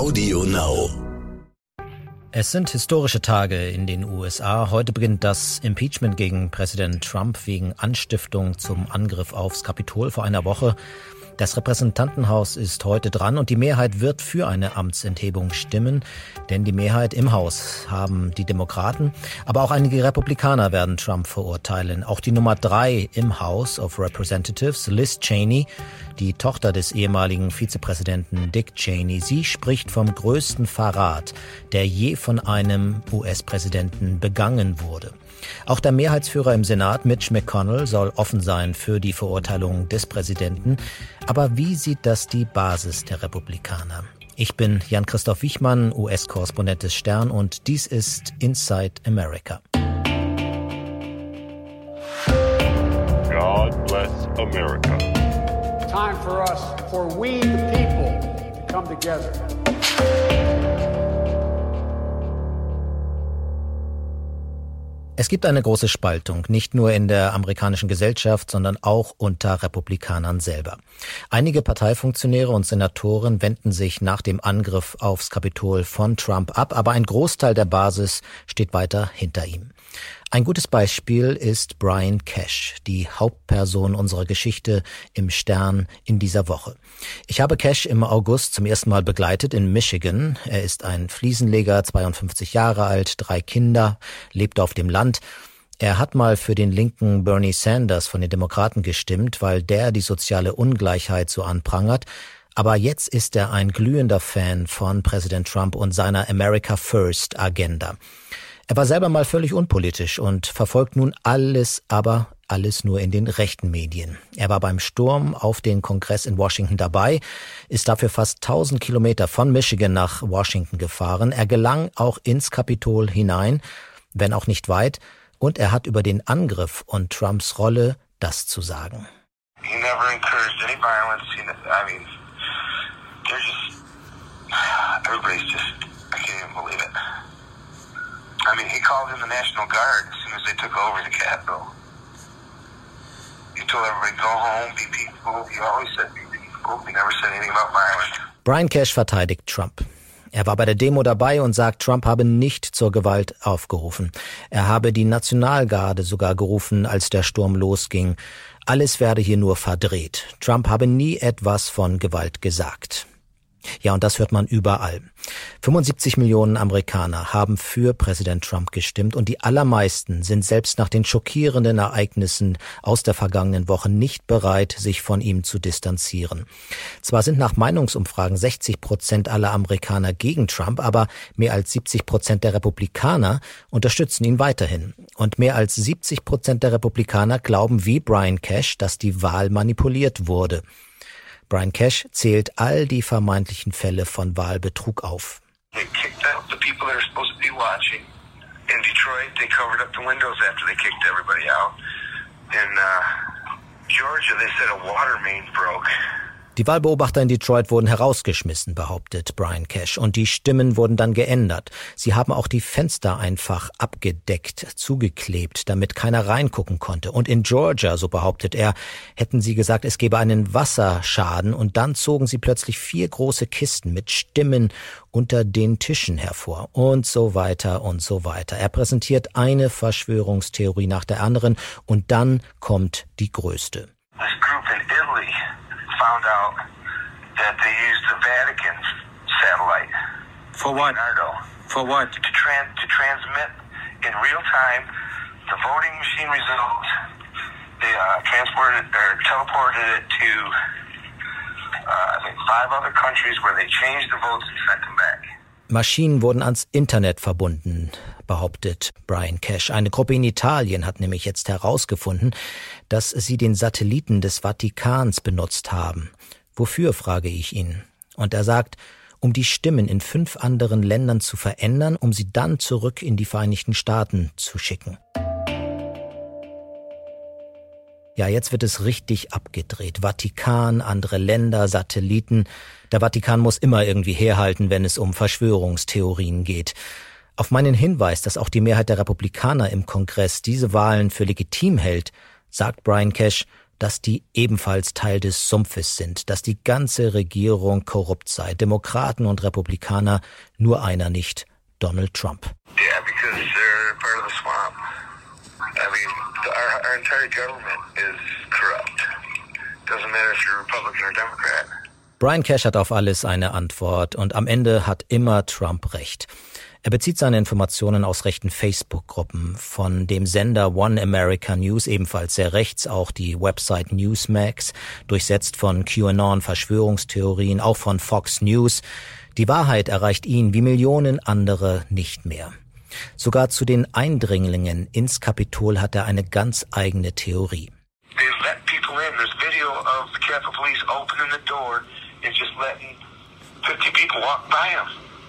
Audio Now. Es sind historische Tage in den USA. Heute beginnt das Impeachment gegen Präsident Trump wegen Anstiftung zum Angriff aufs Kapitol vor einer Woche. Das Repräsentantenhaus ist heute dran und die Mehrheit wird für eine Amtsenthebung stimmen, denn die Mehrheit im Haus haben die Demokraten, aber auch einige Republikaner werden Trump verurteilen. Auch die Nummer drei im House of Representatives, Liz Cheney, die Tochter des ehemaligen Vizepräsidenten Dick Cheney, sie spricht vom größten Verrat, der je von einem US-Präsidenten begangen wurde. Auch der Mehrheitsführer im Senat, Mitch McConnell, soll offen sein für die Verurteilung des Präsidenten. Aber wie sieht das die Basis der Republikaner? Ich bin Jan-Christoph Wichmann, US-Korrespondent des Stern und dies ist Inside America. God bless America. Time for us, for we the people, to come together. Es gibt eine große Spaltung, nicht nur in der amerikanischen Gesellschaft, sondern auch unter Republikanern selber. Einige Parteifunktionäre und Senatoren wenden sich nach dem Angriff aufs Kapitol von Trump ab, aber ein Großteil der Basis steht weiter hinter ihm. Ein gutes Beispiel ist Brian Cash, die Hauptperson unserer Geschichte im Stern in dieser Woche. Ich habe Cash im August zum ersten Mal begleitet in Michigan. Er ist ein Fliesenleger, 52 Jahre alt, drei Kinder, lebt auf dem Land. Er hat mal für den linken Bernie Sanders von den Demokraten gestimmt, weil der die soziale Ungleichheit so anprangert. Aber jetzt ist er ein glühender Fan von Präsident Trump und seiner America First Agenda. Er war selber mal völlig unpolitisch und verfolgt nun alles, aber alles nur in den rechten Medien. Er war beim Sturm auf den Kongress in Washington dabei, ist dafür fast 1000 Kilometer von Michigan nach Washington gefahren. Er gelang auch ins Kapitol hinein, wenn auch nicht weit, und er hat über den Angriff und Trumps Rolle das zu sagen. He never encouraged any violence. He, I mean, there's just everybody's just I can't even believe it. I mean, he called in the National Guard as soon as they took over the Capitol. He told everybody, go home, be peaceful. He always said, be peaceful. He never said anything about violence. Brian Cash verteidigt Trump. Er war bei der Demo dabei und sagt, Trump habe nicht zur Gewalt aufgerufen. Er habe die Nationalgarde sogar gerufen, als der Sturm losging. Alles werde hier nur verdreht. Trump habe nie etwas von Gewalt gesagt. Ja, und das hört man überall. 75 Millionen Amerikaner haben für Präsident Trump gestimmt und die allermeisten sind selbst nach den schockierenden Ereignissen aus der vergangenen Woche nicht bereit, sich von ihm zu distanzieren. Zwar sind nach Meinungsumfragen 60 Prozent aller Amerikaner gegen Trump, aber mehr als 70 Prozent der Republikaner unterstützen ihn weiterhin. Und mehr als 70 Prozent der Republikaner glauben wie Brian Cash, dass die Wahl manipuliert wurde. Brian Cash zählt all die vermeintlichen Fälle von Wahlbetrug auf. Uh, Georgia, they said a water main broke. Die Wahlbeobachter in Detroit wurden herausgeschmissen, behauptet Brian Cash, und die Stimmen wurden dann geändert. Sie haben auch die Fenster einfach abgedeckt, zugeklebt, damit keiner reingucken konnte. Und in Georgia, so behauptet er, hätten sie gesagt, es gebe einen Wasserschaden, und dann zogen sie plötzlich vier große Kisten mit Stimmen unter den Tischen hervor und so weiter und so weiter. Er präsentiert eine Verschwörungstheorie nach der anderen und dann kommt die größte. This group in Italy found out that they used the Vatican's satellite. For what? Leonardo. For what? To, tran- to transmit in real time the voting machine results. They uh, transported or teleported it to, uh, I think, five other countries where they changed the votes and sent them back. Maschinen wurden ans Internet verbunden, behauptet Brian Cash. Eine Gruppe in Italien hat nämlich jetzt herausgefunden, dass sie den Satelliten des Vatikans benutzt haben. Wofür, frage ich ihn. Und er sagt, um die Stimmen in fünf anderen Ländern zu verändern, um sie dann zurück in die Vereinigten Staaten zu schicken. Ja, jetzt wird es richtig abgedreht. Vatikan, andere Länder, Satelliten. Der Vatikan muss immer irgendwie herhalten, wenn es um Verschwörungstheorien geht. Auf meinen Hinweis, dass auch die Mehrheit der Republikaner im Kongress diese Wahlen für legitim hält, sagt Brian Cash, dass die ebenfalls Teil des Sumpfes sind, dass die ganze Regierung korrupt sei, Demokraten und Republikaner, nur einer nicht, Donald Trump. Yeah, I mean, our, our entire government is corrupt. Doesn't matter if you're Republican or Democrat. Brian Cash hat auf alles eine Antwort und am Ende hat immer Trump recht. Er bezieht seine Informationen aus rechten Facebook-Gruppen, von dem Sender One America News, ebenfalls sehr rechts, auch die Website Newsmax, durchsetzt von QAnon, Verschwörungstheorien, auch von Fox News. Die Wahrheit erreicht ihn wie Millionen andere nicht mehr. Sogar zu den Eindringlingen ins Kapitol hat er eine ganz eigene Theorie. They let people in. There's video of the Capitol Police opening the door and just letting 50 people walk by them.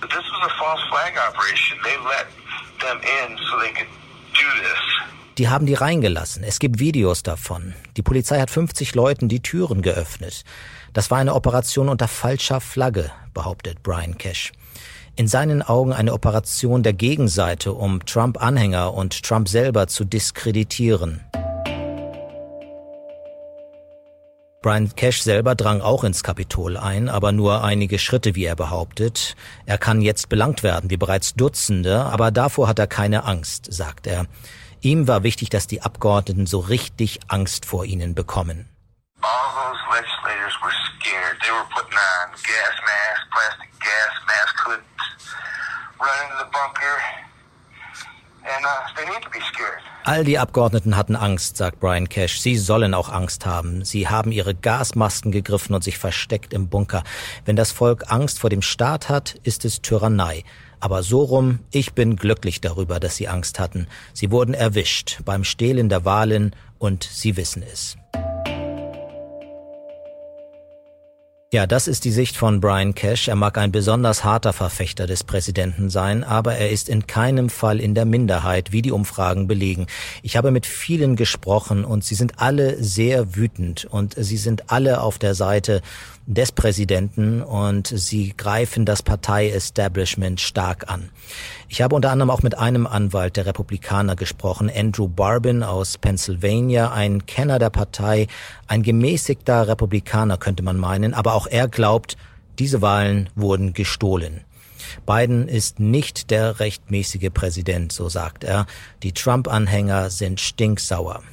This was a false flag operation. They let them in so they could do this. Die haben die reingelassen. Es gibt Videos davon. Die Polizei hat 50 Leuten die Türen geöffnet. Das war eine Operation unter falscher Flagge, behauptet Brian Cash. In seinen Augen eine Operation der Gegenseite, um Trump-Anhänger und Trump selber zu diskreditieren. Brian Cash selber drang auch ins Kapitol ein, aber nur einige Schritte, wie er behauptet. Er kann jetzt belangt werden, wie bereits Dutzende, aber davor hat er keine Angst, sagt er. Ihm war wichtig, dass die Abgeordneten so richtig Angst vor ihnen bekommen. All those uh. All die Abgeordneten hatten Angst, sagt Brian Cash. Sie sollen auch Angst haben. Sie haben ihre Gasmasken gegriffen und sich versteckt im Bunker. Wenn das Volk Angst vor dem Staat hat, ist es Tyrannei. Aber so rum, ich bin glücklich darüber, dass sie Angst hatten. Sie wurden erwischt beim Stehlen der Wahlen und sie wissen es. Ja, das ist die Sicht von Brian Cash. Er mag ein besonders harter Verfechter des Präsidenten sein, aber er ist in keinem Fall in der Minderheit, wie die Umfragen belegen. Ich habe mit vielen gesprochen und sie sind alle sehr wütend und sie sind alle auf der Seite des Präsidenten und sie greifen das Partei-Establishment stark an. Ich habe unter anderem auch mit einem Anwalt der Republikaner gesprochen, Andrew Barbin aus Pennsylvania, ein Kenner der Partei, ein gemäßigter Republikaner könnte man meinen, aber auch er glaubt, diese Wahlen wurden gestohlen. Biden ist nicht der rechtmäßige Präsident, so sagt er. Die Trump-Anhänger sind stinksauer.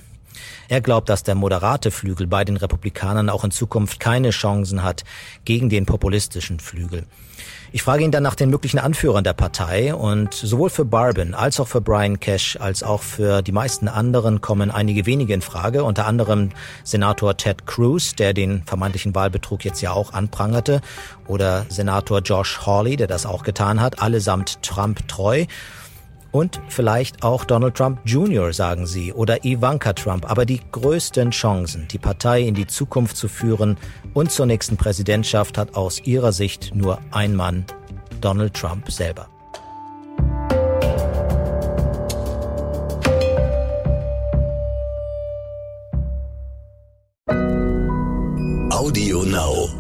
Er glaubt, dass der moderate Flügel bei den Republikanern auch in Zukunft keine Chancen hat gegen den populistischen Flügel. Ich frage ihn dann nach den möglichen Anführern der Partei und sowohl für Barbin als auch für Brian Cash als auch für die meisten anderen kommen einige wenige in Frage, unter anderem Senator Ted Cruz, der den vermeintlichen Wahlbetrug jetzt ja auch anprangerte, oder Senator Josh Hawley, der das auch getan hat, allesamt Trump treu. Und vielleicht auch Donald Trump Jr., sagen sie, oder Ivanka Trump. Aber die größten Chancen, die Partei in die Zukunft zu führen und zur nächsten Präsidentschaft hat aus ihrer Sicht nur ein Mann, Donald Trump selber. Audio Now.